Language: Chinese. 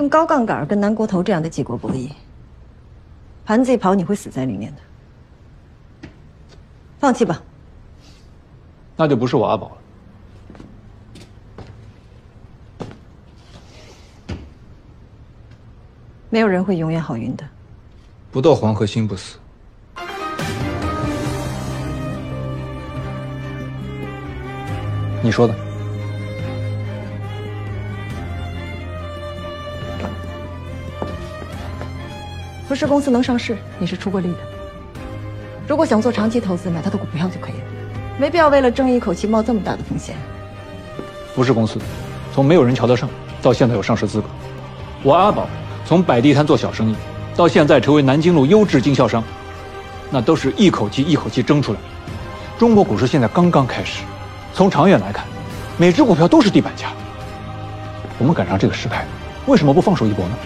用高杠杆跟南国投这样的几国博弈，盘子一跑，你会死在里面的。放弃吧。那就不是我阿宝了。没有人会永远好运的。不到黄河心不死。你说的。福士公司能上市，你是出过力的。如果想做长期投资，买他的股票就可以了，没必要为了争一口气冒这么大的风险。福士公司，从没有人瞧得上，到现在有上市资格。我阿宝。从摆地摊做小生意，到现在成为南京路优质经销商，那都是一口气一口气争出来。中国股市现在刚刚开始，从长远来看，每只股票都是地板价。我们赶上这个时代，为什么不放手一搏呢？